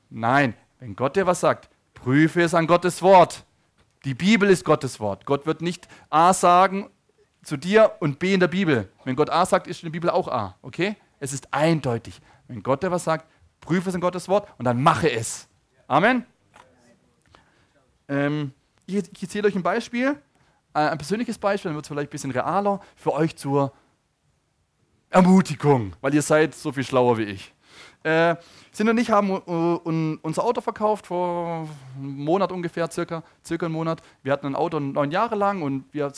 [SPEAKER 1] Nein, wenn Gott dir was sagt, prüfe es an Gottes Wort. Die Bibel ist Gottes Wort. Gott wird nicht A sagen zu dir und B in der Bibel. Wenn Gott A sagt, ist in der Bibel auch A. Okay? Es ist eindeutig. Wenn Gott dir was sagt, prüfe es an Gottes Wort und dann mache es. Amen. Ähm, ich, ich erzähle euch ein Beispiel. Äh, ein persönliches Beispiel, dann wird es vielleicht ein bisschen realer, für euch zur Ermutigung, weil ihr seid so viel schlauer wie ich. Äh, Sind und ich haben uh, unser Auto verkauft vor einem Monat ungefähr, circa, circa einen Monat. Wir hatten ein Auto neun Jahre lang und wir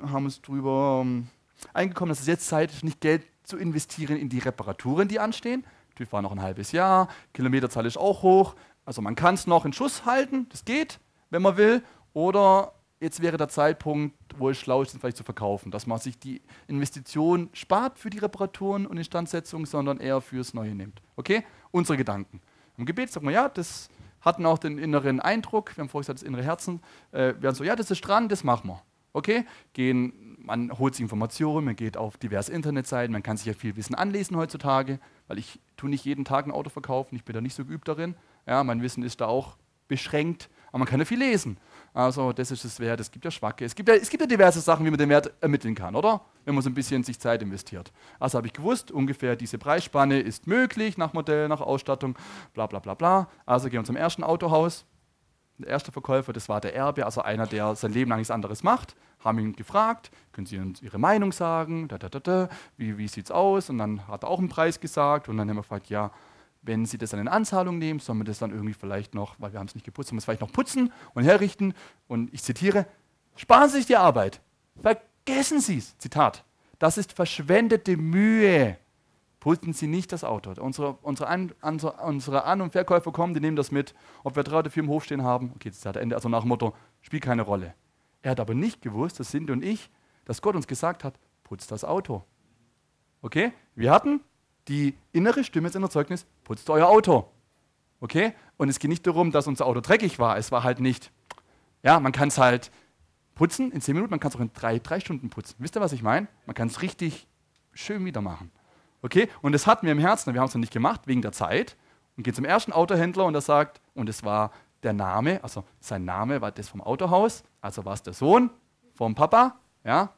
[SPEAKER 1] haben uns darüber um, eingekommen, dass es jetzt Zeit ist, nicht Geld zu investieren in die Reparaturen, die anstehen. TÜV war noch ein halbes Jahr, Kilometerzahl ist auch hoch. Also man kann es noch in Schuss halten, das geht, wenn man will. Oder jetzt wäre der Zeitpunkt, wo es schlau ist, vielleicht zu verkaufen, dass man sich die Investition spart für die Reparaturen und Instandsetzung, sondern eher fürs Neue nimmt. Okay? Unsere Gedanken. Im Gebet sagt man, ja, das hatten auch den inneren Eindruck, wir haben vorhin gesagt, das innere Herzen, äh, wir haben so, ja, das ist dran, das machen wir. Okay? Gehen, man holt sich Informationen, man geht auf diverse Internetseiten, man kann sich ja viel Wissen anlesen heutzutage, weil ich tue nicht jeden Tag ein Auto verkaufen, ich bin da nicht so geübt darin. Ja, mein Wissen ist da auch beschränkt, aber man kann ja viel lesen. Also das ist das Wert, es gibt ja Schwacke. Es gibt ja, es gibt ja diverse Sachen, wie man den Wert ermitteln kann, oder? Wenn man so ein bisschen sich Zeit investiert. Also habe ich gewusst, ungefähr diese Preisspanne ist möglich, nach Modell, nach Ausstattung, bla bla bla bla. Also gehen wir zum ersten Autohaus. Der erste Verkäufer, das war der Erbe, also einer, der sein Leben lang nichts anderes macht, haben ihn gefragt, können Sie uns Ihre Meinung sagen, da, da, da, da. wie, wie sieht es aus? Und dann hat er auch einen Preis gesagt und dann haben wir gefragt, ja, wenn Sie das dann in Anzahlung nehmen, sollen wir das dann irgendwie vielleicht noch, weil wir haben es nicht geputzt, sollen wir es vielleicht noch putzen und herrichten. Und ich zitiere, sparen Sie sich die Arbeit. Vergessen Sie es. Zitat. Das ist verschwendete Mühe. Putzen Sie nicht das Auto. Unsere, unsere, An, unsere An- und Verkäufer kommen, die nehmen das mit. Ob wir drei oder vier im Hof stehen haben, okay, Zitat Ende, also nach dem Motto, spielt keine Rolle. Er hat aber nicht gewusst, das sind und ich, dass Gott uns gesagt hat, putzt das Auto. Okay? Wir hatten die innere Stimme ist ein Erzeugnis, putzt euer Auto. Okay? Und es geht nicht darum, dass unser Auto dreckig war. Es war halt nicht, ja, man kann es halt putzen in zehn Minuten, man kann es auch in drei, drei Stunden putzen. Wisst ihr, was ich meine? Man kann es richtig schön wieder machen. Okay? Und das hatten wir im Herzen, wir haben es noch nicht gemacht, wegen der Zeit. Und gehen zum ersten Autohändler und er sagt, und es war der Name, also sein Name war das vom Autohaus, also war es der Sohn vom Papa, ja,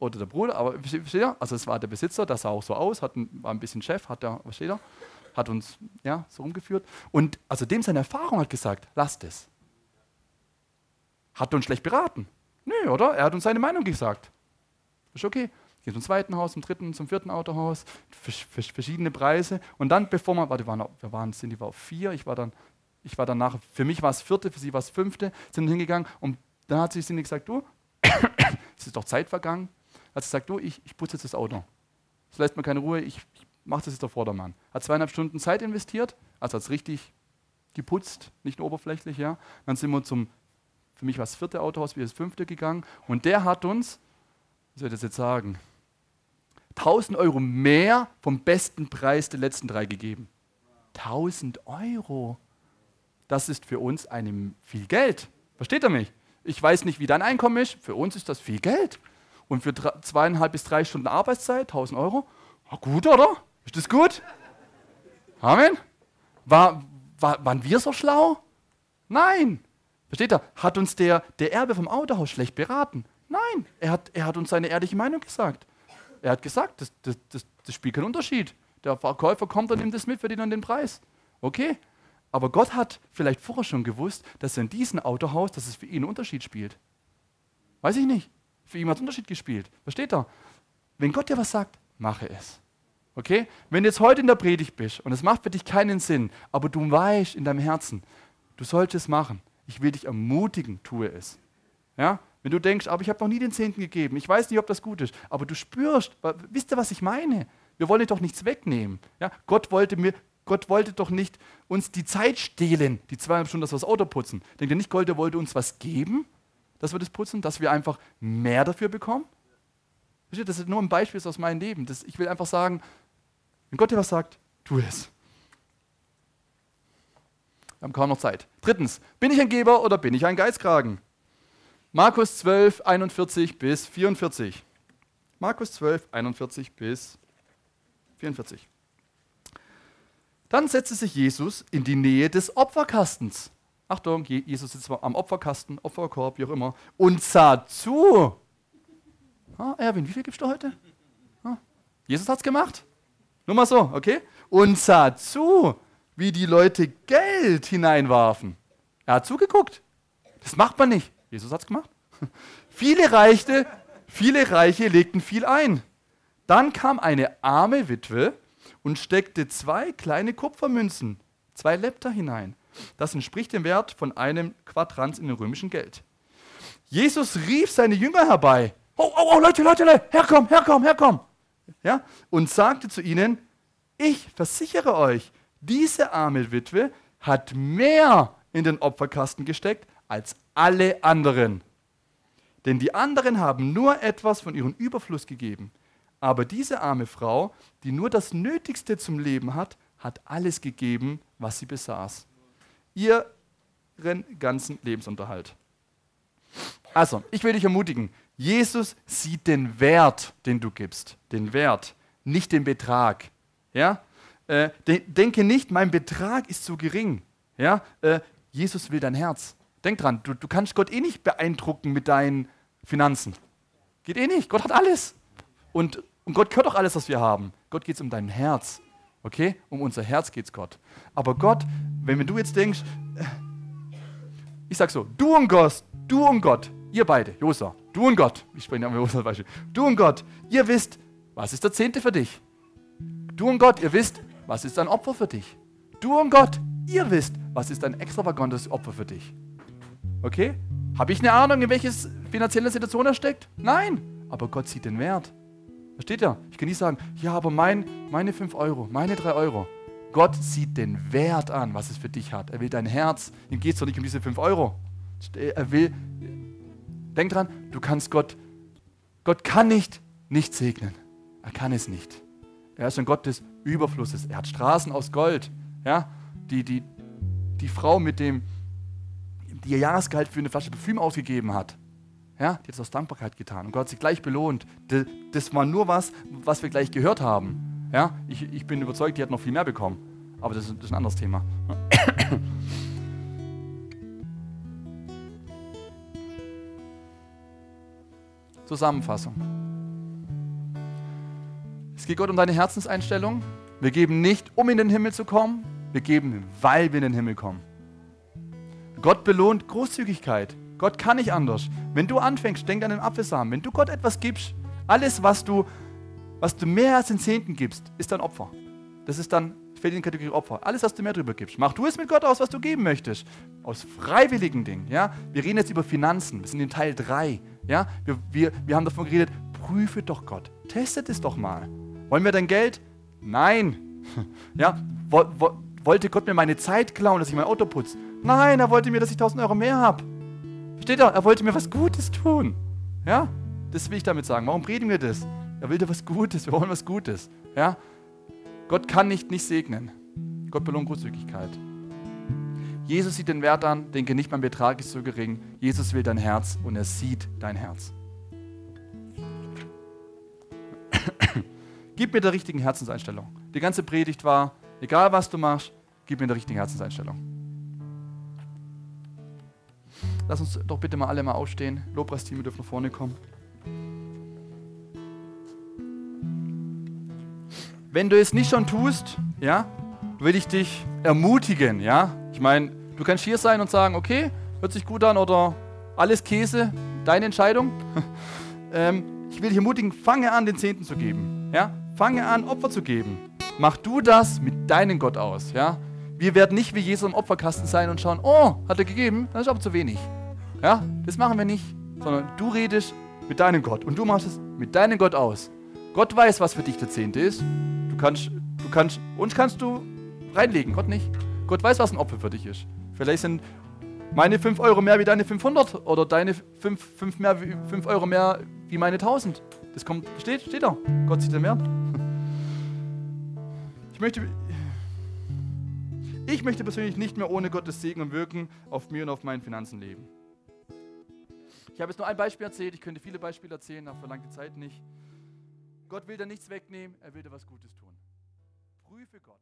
[SPEAKER 1] oder der Bruder, aber versteht ihr? Also es war der Besitzer, das sah auch so aus, hat ein, war ein bisschen Chef, hat der, versteht ihr? Hat uns ja, so rumgeführt. Und also dem seine Erfahrung hat gesagt, lasst es. Hat uns schlecht beraten. Nö, oder? Er hat uns seine Meinung gesagt. Ist okay. Geht zum zweiten Haus, zum dritten, zum vierten Autohaus, verschiedene Preise. Und dann, bevor man, warte, wir waren, wir waren, sind die war auf vier, ich war dann, ich war danach, für mich war es vierte, für sie war es fünfte, sind hingegangen und dann hat sie Cindy gesagt, du, es ist doch Zeit vergangen, hat gesagt, du, ich, ich putze jetzt das Auto. Das lässt mir keine Ruhe, ich, ich mache das jetzt auf Vordermann. Hat zweieinhalb Stunden Zeit investiert, also hat es richtig geputzt, nicht oberflächlich, ja. Dann sind wir zum, für mich war das vierte Autohaus, wie das fünfte gegangen und der hat uns, wie soll ich das jetzt sagen, 1000 Euro mehr vom besten Preis der letzten drei gegeben. 1000 Euro. Das ist für uns einem viel Geld. Versteht ihr mich? Ich weiß nicht, wie dein Einkommen ist. Für uns ist das viel Geld. Und für drei, zweieinhalb bis drei Stunden Arbeitszeit, 1000 Euro, ja, gut, oder? Ist das gut? Amen. War, war, waren wir so schlau? Nein. Versteht ihr? Hat uns der, der Erbe vom Autohaus schlecht beraten? Nein. Er hat, er hat uns seine ehrliche Meinung gesagt. Er hat gesagt, das, das, das, das spielt keinen Unterschied. Der Verkäufer kommt und nimmt das mit, verdient dann den Preis. Okay. Aber Gott hat vielleicht vorher schon gewusst, dass in diesem Autohaus, dass es für ihn einen Unterschied spielt. Weiß ich nicht. Für ihn hat es Unterschied gespielt. Versteht er? Wenn Gott dir was sagt, mache es. Okay? Wenn du jetzt heute in der Predigt bist und es macht für dich keinen Sinn, aber du weißt in deinem Herzen, du solltest es machen. Ich will dich ermutigen, tue es. Ja? Wenn du denkst, aber ich habe noch nie den Zehnten gegeben, ich weiß nicht, ob das gut ist, aber du spürst, wisst ihr, was ich meine? Wir wollen dir doch nichts wegnehmen. Ja? Gott, wollte mir, Gott wollte doch nicht uns die Zeit stehlen, die zweieinhalb Stunden, dass wir das Auto putzen. Denkt ihr nicht, Gott wollte uns was geben? Dass wir das putzen, dass wir einfach mehr dafür bekommen? Das ist nur ein Beispiel aus meinem Leben. Das, ich will einfach sagen, wenn Gott dir was sagt, tu es. Wir haben kaum noch Zeit. Drittens, bin ich ein Geber oder bin ich ein Geizkragen? Markus 12, 41 bis 44. Markus 12, 41 bis 44. Dann setzte sich Jesus in die Nähe des Opferkastens. Achtung, Jesus sitzt am Opferkasten, Opferkorb, wie auch immer, und sah zu. Ah, Erwin, wie viel gibst du heute? Ah, Jesus es gemacht. Nur mal so, okay? Und sah zu, wie die Leute Geld hineinwarfen. Er hat zugeguckt. Das macht man nicht. Jesus hat es gemacht. Viele Reiche, viele Reiche legten viel ein. Dann kam eine arme Witwe und steckte zwei kleine Kupfermünzen, zwei Lepter hinein. Das entspricht dem Wert von einem Quadranz in dem römischen Geld. Jesus rief seine Jünger herbei. Oh, oh, oh, Leute, Leute, Leute, herkomm, herkomm, herkomm. Ja, und sagte zu ihnen, ich versichere euch, diese arme Witwe hat mehr in den Opferkasten gesteckt als alle anderen. Denn die anderen haben nur etwas von ihrem Überfluss gegeben. Aber diese arme Frau, die nur das Nötigste zum Leben hat, hat alles gegeben, was sie besaß. Ihren ganzen Lebensunterhalt. Also, ich will dich ermutigen, Jesus sieht den Wert, den du gibst. Den Wert, nicht den Betrag. Ja? Äh, de denke nicht, mein Betrag ist zu gering. Ja? Äh, Jesus will dein Herz. Denk dran, du, du kannst Gott eh nicht beeindrucken mit deinen Finanzen. Geht eh nicht. Gott hat alles. Und und Gott gehört doch alles, was wir haben. Gott geht es um dein Herz. Okay? Um unser Herz geht es Gott. Aber Gott, wenn, du jetzt denkst, ich sag so, du und Gott, du und Gott, ihr beide, Josa, du und Gott, ich spreche nicht Josa Beispiel, du und Gott, ihr wisst, was ist der Zehnte für dich? Du und Gott, ihr wisst, was ist ein Opfer für dich? Du und Gott, ihr wisst, was ist ein extravagantes Opfer für dich? Okay? Habe ich eine Ahnung, in welches finanzielle Situation er steckt? Nein, aber Gott sieht den Wert. Versteht ihr? Ich kann nicht sagen, ja, aber mein, meine 5 Euro, meine 3 Euro. Gott sieht den Wert an, was es für dich hat. Er will dein Herz. Ihm geht es doch nicht um diese 5 Euro. Er will, denk dran, du kannst Gott, Gott kann nicht nicht segnen. Er kann es nicht. Er ist ein Gott des Überflusses. Er hat Straßen aus Gold. Ja? Die, die, die Frau mit dem, die ihr Jahresgehalt für eine Flasche Parfüm ausgegeben hat, ja, die hat es aus Dankbarkeit getan und Gott hat sie gleich belohnt. Das war nur was, was wir gleich gehört haben. Ja, ich, ich bin überzeugt, die hat noch viel mehr bekommen. Aber das das ist ein anderes Thema. Zusammenfassung. Es geht Gott um deine Herzenseinstellung. Wir geben nicht, um in den Himmel zu kommen. Wir geben, weil wir in den Himmel kommen. Gott belohnt Großzügigkeit. Gott kann nicht anders. Wenn du anfängst, denk an den Apfelsamen. Wenn du Gott etwas gibst, alles, was du, was du mehr als den Zehnten gibst, ist dann Opfer. Das ist dann, fällt in die Kategorie Opfer. Alles, was du mehr drüber gibst. Mach du es mit Gott aus, was du geben möchtest. Aus freiwilligen Dingen. Ja? Wir reden jetzt über Finanzen. Wir sind in Teil 3. Ja? Wir, wir, wir haben davon geredet, prüfe doch Gott. Testet es doch mal. Wollen wir dein Geld? Nein. Ja? Wo, wo, wollte Gott mir meine Zeit klauen, dass ich mein Auto putze? Nein, er wollte mir, dass ich 1000 Euro mehr habe. Versteht ihr? Er wollte mir was Gutes tun. Ja? Das will ich damit sagen. Warum reden wir das? Er will dir was Gutes. Wir wollen was Gutes. Ja? Gott kann nicht nicht segnen. Gott belohnt Großzügigkeit. Jesus sieht den Wert an, denke nicht, mein Betrag ist so gering. Jesus will dein Herz und er sieht dein Herz. gib mir der richtigen Herzenseinstellung. Die ganze Predigt war, egal was du machst, gib mir der richtigen Herzenseinstellung. Lass uns doch bitte mal alle mal aufstehen. Lobpreisteam, wir dürfen nach vorne kommen. Wenn du es nicht schon tust, ja, will ich dich ermutigen, ja. Ich meine, du kannst hier sein und sagen, okay, hört sich gut an oder alles Käse, deine Entscheidung. ähm, ich will dich ermutigen, fange an, den Zehnten zu geben, ja. Fange an, Opfer zu geben. Mach du das mit deinem Gott aus, ja. Wir werden nicht wie Jesus im Opferkasten sein und schauen, oh, hat er gegeben, das ist aber zu wenig. Ja, das machen wir nicht, sondern du redest mit deinem Gott und du machst es mit deinem Gott aus. Gott weiß, was für dich der Zehnte ist. Du kannst, du kannst, uns kannst du reinlegen, Gott nicht. Gott weiß, was ein Opfer für dich ist. Vielleicht sind meine 5 Euro mehr wie deine 500 oder deine 5, 5, mehr, 5 Euro mehr wie meine 1000. Das kommt, steht, steht da. Gott sieht den Wert. Ich möchte, Ich möchte persönlich nicht mehr ohne Gottes Segen und Wirken auf mir und auf meinen Finanzen leben. Ich habe jetzt nur ein Beispiel erzählt, ich könnte viele Beispiele erzählen, aber verlangt die Zeit nicht. Gott will da nichts wegnehmen, er will da was Gutes tun. Prüfe Gott,